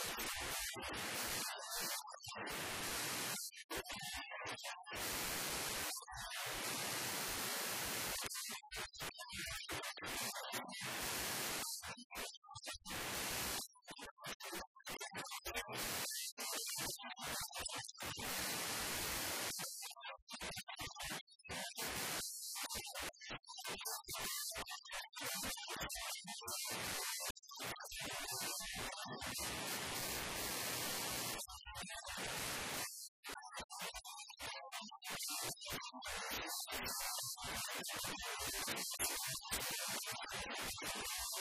あっ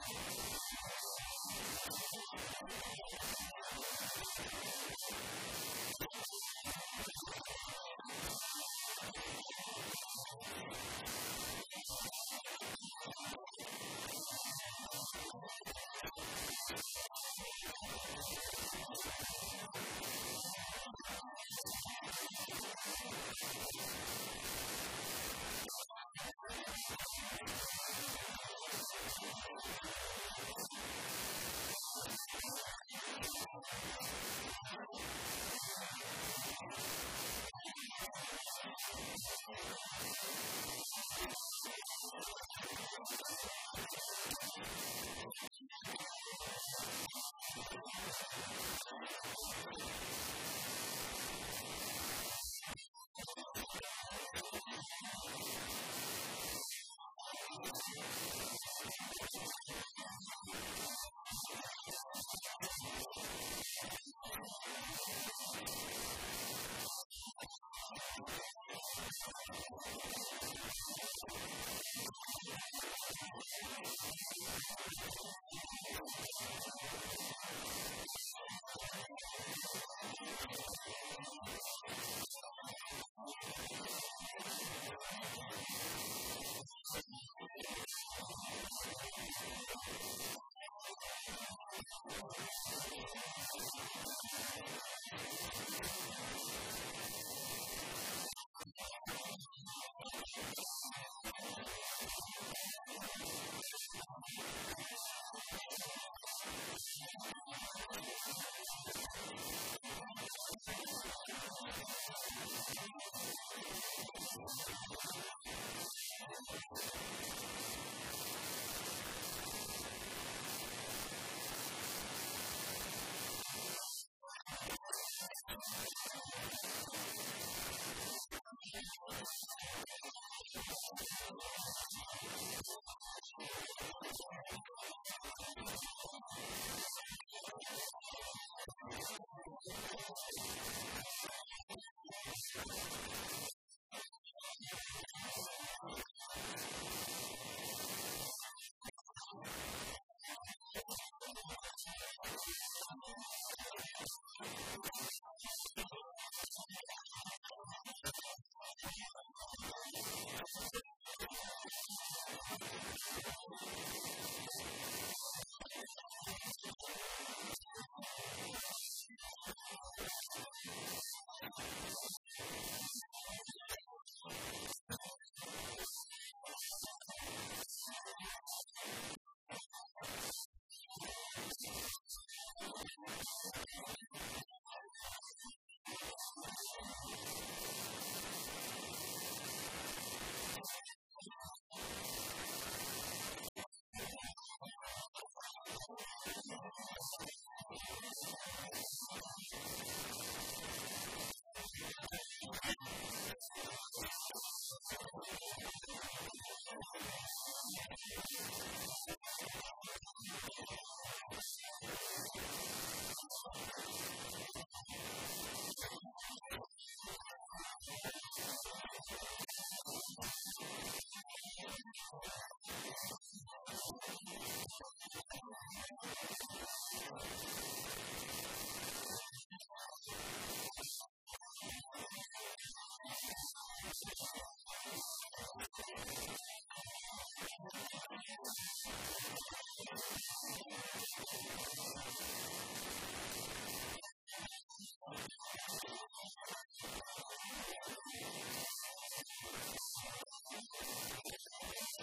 何 Thank you.